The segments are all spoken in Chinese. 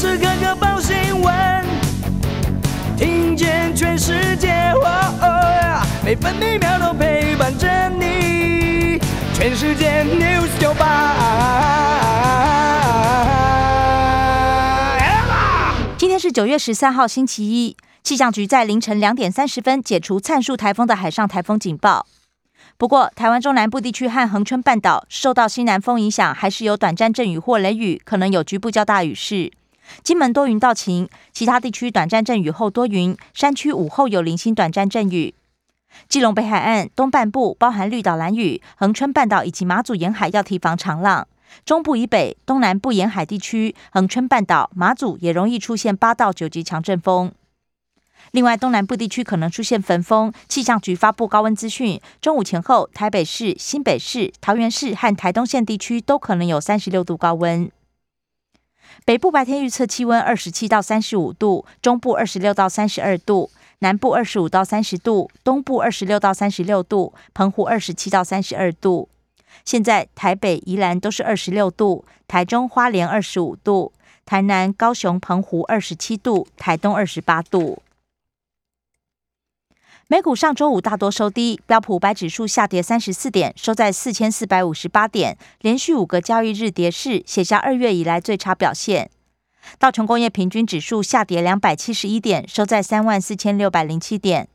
时刻刻报新闻，听见全世界，每分每秒都陪伴着你。全世界 news 九八。今天是九月十三号，星期一。气象局在凌晨两点三十分解除灿数台风的海上台风警报。不过，台湾中南部地区和恒春半岛受到西南风影响，还是有短暂阵雨或雷雨，可能有局部较大雨势。金门多云到晴，其他地区短暂阵雨后多云，山区午后有零星短暂阵雨。基隆北海岸东半部包含绿岛、蓝屿、恒春半岛以及马祖沿海要提防长浪。中部以北、东南部沿海地区、恒春半岛、马祖也容易出现八到九级强阵风。另外，东南部地区可能出现焚风，气象局发布高温资讯。中午前后，台北市、新北市、桃园市和台东县地区都可能有三十六度高温。北部白天预测气温二十七到三十五度，中部二十六到三十二度，南部二十五到三十度，东部二十六到三十六度，澎湖二十七到三十二度。现在台北、宜兰都是二十六度，台中、花莲二十五度，台南、高雄、澎湖二十七度，台东二十八度。美股上周五大多收低，标普五百指数下跌三十四点，收在四千四百五十八点，连续五个交易日跌势，写下二月以来最差表现。道琼工业平均指数下跌两百七十一点，收在三万四千六百零七点。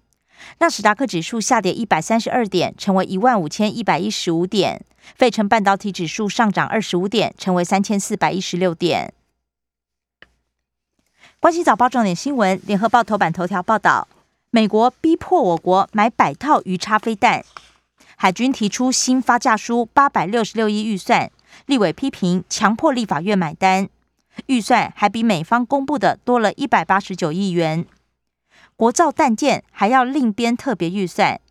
纳斯达克指数下跌一百三十二点，成为一万五千一百一十五点。费城半导体指数上涨二十五点，成为三千四百一十六点。关系早报重点新闻，联合报头版头条报道。美国逼迫我国买百套鱼叉飞弹，海军提出新发价书八百六十六亿预算，立委批评强迫立法院买单，预算还比美方公布的多了一百八十九亿元，国造弹舰还要另编特别预算，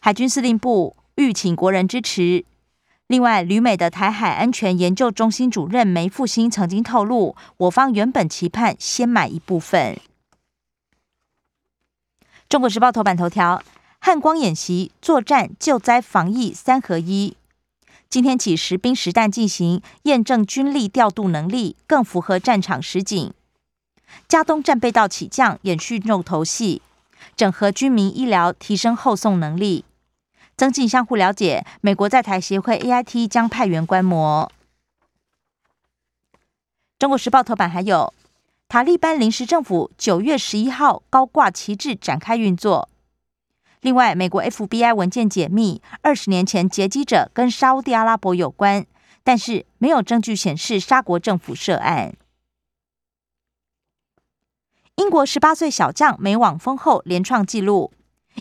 海军司令部欲请国人支持。另外，旅美的台海安全研究中心主任梅复兴曾经透露，我方原本期盼先买一部分。中国时报头版头条：汉光演习作战救灾防疫三合一。今天起实兵实弹进行，验证军力调度能力，更符合战场实景。加东战备道起降，演续重头戏，整合军民医疗，提升后送能力，增进相互了解。美国在台协会 AIT 将派员观摩。中国时报头版还有。塔利班临时政府九月十一号高挂旗帜展开运作。另外，美国 FBI 文件解密，二十年前劫机者跟沙地阿拉伯有关，但是没有证据显示沙国政府涉案。英国十八岁小将美网封后连创纪录，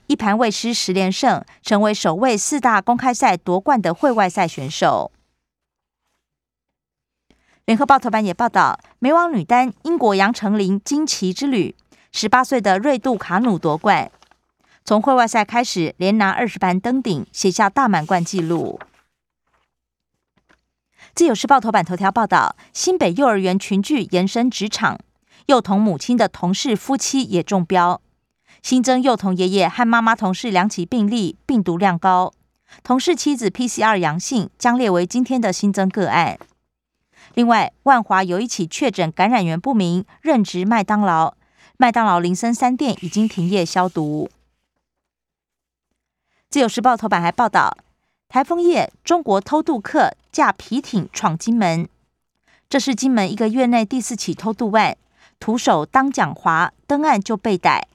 一盘未失十连胜，成为首位四大公开赛夺冠的会外赛选手。联合报头版也报道，美网女单英国杨丞琳惊奇之旅，十八岁的瑞杜卡努夺冠，从会外赛开始连拿二十盘登顶，写下大满贯纪录。自由时报头版头条报道，新北幼儿园群聚延伸职场，幼童母亲的同事夫妻也中标，新增幼童爷爷和妈妈同事两起病例，病毒量高，同事妻子 PCR 阳性，将列为今天的新增个案。另外，万华有一起确诊感染源不明，任职麦当劳。麦当劳林森三店已经停业消毒。自由时报头版还报道，台风夜中国偷渡客驾皮艇闯金门，这是金门一个月内第四起偷渡案。徒手当蒋华登岸就被逮，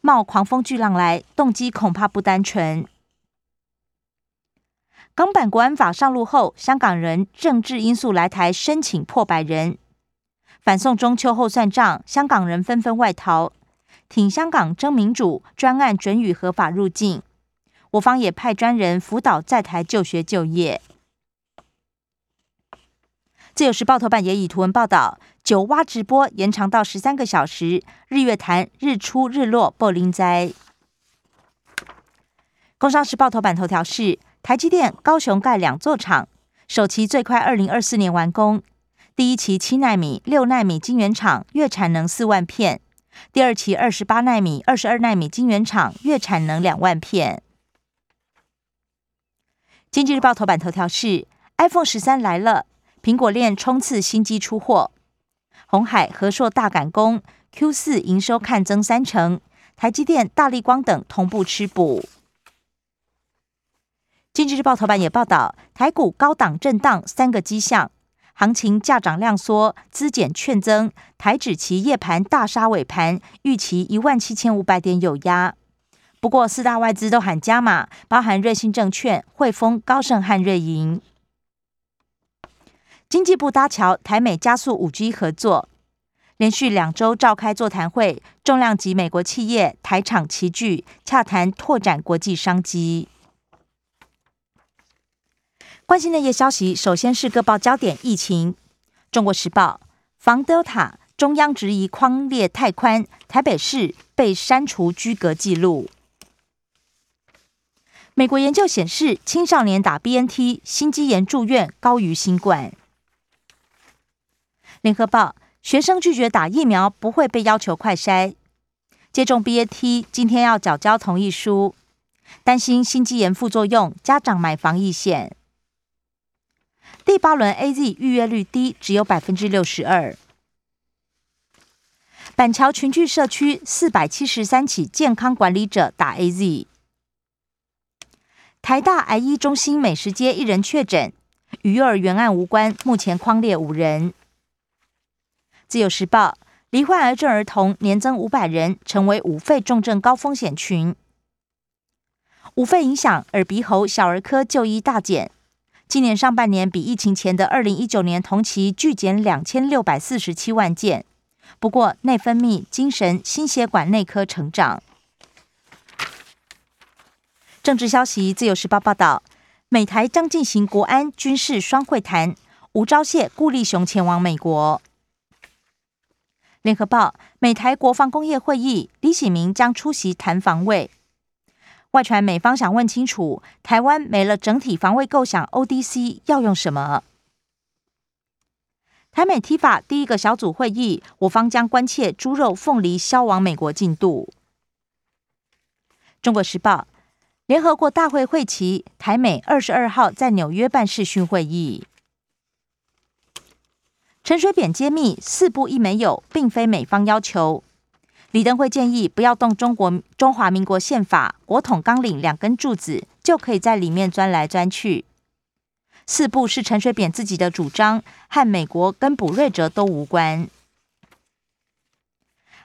冒狂风巨浪来，动机恐怕不单纯。港版国安法上路后，香港人政治因素来台申请破百人，反送中秋后算账，香港人纷纷外逃，挺香港争民主专案准予合法入境，我方也派专人辅导在台就学就业。自由时报头版也以图文报道，九蛙直播延长到十三个小时，日月潭日出日落不灵灾。工商时报头版头条是。台积电高雄盖两座厂，首期最快二零二四年完工。第一期七纳米、六纳米晶圆厂月产能四万片，第二期二十八纳米、二十二纳米晶圆厂月产能两万片。经济日报头版头条是 iPhone 十三来了，苹果链冲刺新机出货。红海、和硕大赶工，Q 四营收看增三成，台积电、大力光等同步吃补。经济日报头版也报道，台股高档震荡三个迹象，行情价涨量缩，资减券增，台指期夜盘大杀尾盘，预期一万七千五百点有压。不过四大外资都喊加码，包含瑞信证券、汇丰、高盛和瑞银。经济部搭桥，台美加速五 G 合作，连续两周召开座谈会，重量级美国企业台厂齐聚，洽谈拓展国际商机。关心的夜消息，首先是各报焦点疫情。中国时报防 Delta，中央质疑框列太宽，台北市被删除居格记录。美国研究显示，青少年打 BNT 心肌炎住院高于新冠。联合报学生拒绝打疫苗不会被要求快筛，接种 BNT 今天要缴交同意书，担心心肌炎副作用，家长买防疫险。第八轮 A Z 预约率低，只有百分之六十二。板桥群聚社区四百七十三起健康管理者打 A Z。台大癌医中心美食街一人确诊，与幼儿园案无关，目前框列五人。自由时报罹患癌症儿童年增五百人，成为五肺重症高风险群。五肺影响，耳鼻喉小儿科就医大减。今年上半年比疫情前的二零一九年同期巨减两千六百四十七万件，不过内分泌、精神、心血管内科成长。政治消息，自由时报报道，美台将进行国安军事双会谈，吴钊燮、顾立雄前往美国。联合报，美台国防工业会议，李喜明将出席谈防卫。外传美方想问清楚，台湾没了整体防卫构想，ODC 要用什么？台美 T 法第一个小组会议，我方将关切猪肉、凤梨销往美国进度。中国时报，联合国大会会期，台美二十二号在纽约办视讯会议。陈水扁揭秘四不一没有，并非美方要求。李登辉建议不要动中国中华民国宪法国统纲领两根柱子，就可以在里面钻来钻去。四部是陈水扁自己的主张，和美国跟卜瑞哲都无关。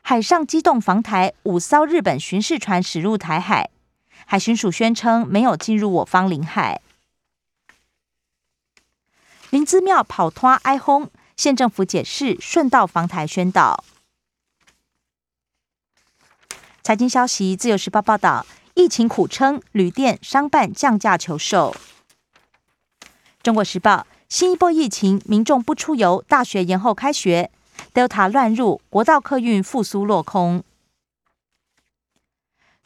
海上机动防台五艘日本巡视船驶入台海，海巡署宣称没有进入我方领海。林芝庙跑脱哀轰，县政府解释顺道防台宣导。财经消息，《自由时报》报道，疫情苦撑，旅店、商办降价求售。《中国时报》新一波疫情，民众不出游，大学延后开学，Delta 乱入，国道客运复苏落空。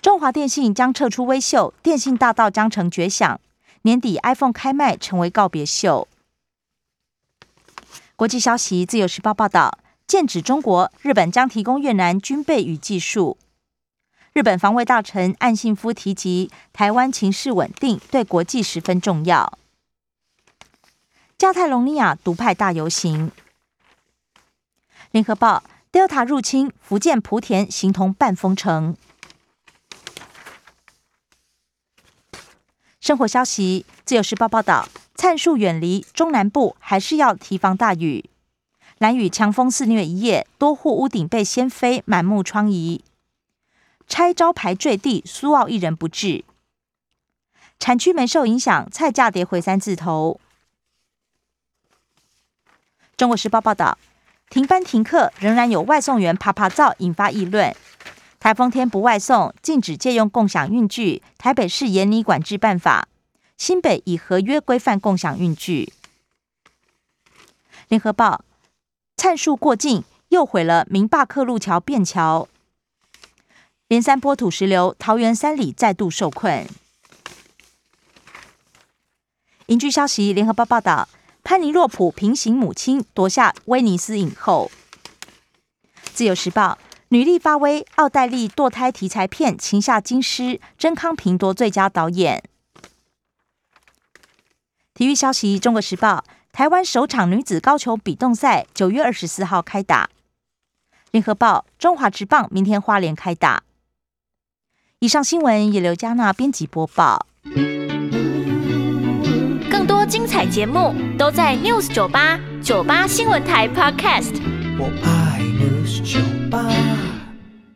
中华电信将撤出微秀，电信大道将成绝响。年底 iPhone 开卖成为告别秀。国际消息，《自由时报》报道，剑指中国，日本将提供越南军备与技术。日本防卫大臣岸信夫提及，台湾情势稳定，对国际十分重要。加泰隆尼亚独派大游行。联合报：Delta 入侵福建莆田，形同半封城。生活消息：自由时报报道，灿树远离中南部，还是要提防大雨。蓝雨强风肆虐一夜，多户屋顶被掀飞，满目疮痍。拆招牌坠地，苏澳一人不治。产区没受影响，菜价跌回三字头。中国时报报道，停班停课，仍然有外送员爬爬灶，引发议论。台风天不外送，禁止借用共享运具。台北市严拟管制办法，新北以合约规范共享运具。联合报，灿树过境，又毁了明霸克路桥便桥。连三波土石流，桃园三里再度受困。影剧消息，联合报报道，潘尼洛普平行母亲夺下威尼斯影后。自由时报，女力发威，奥黛丽堕胎题材片《擒下金狮》，甄康平夺最佳导演。体育消息，中国时报，台湾首场女子高球比动赛九月二十四号开打。联合报中华职棒明天花莲开打。以上新闻由刘嘉娜编辑播报。更多精彩节目都在 News 九八九八新闻台 Podcast。我爱。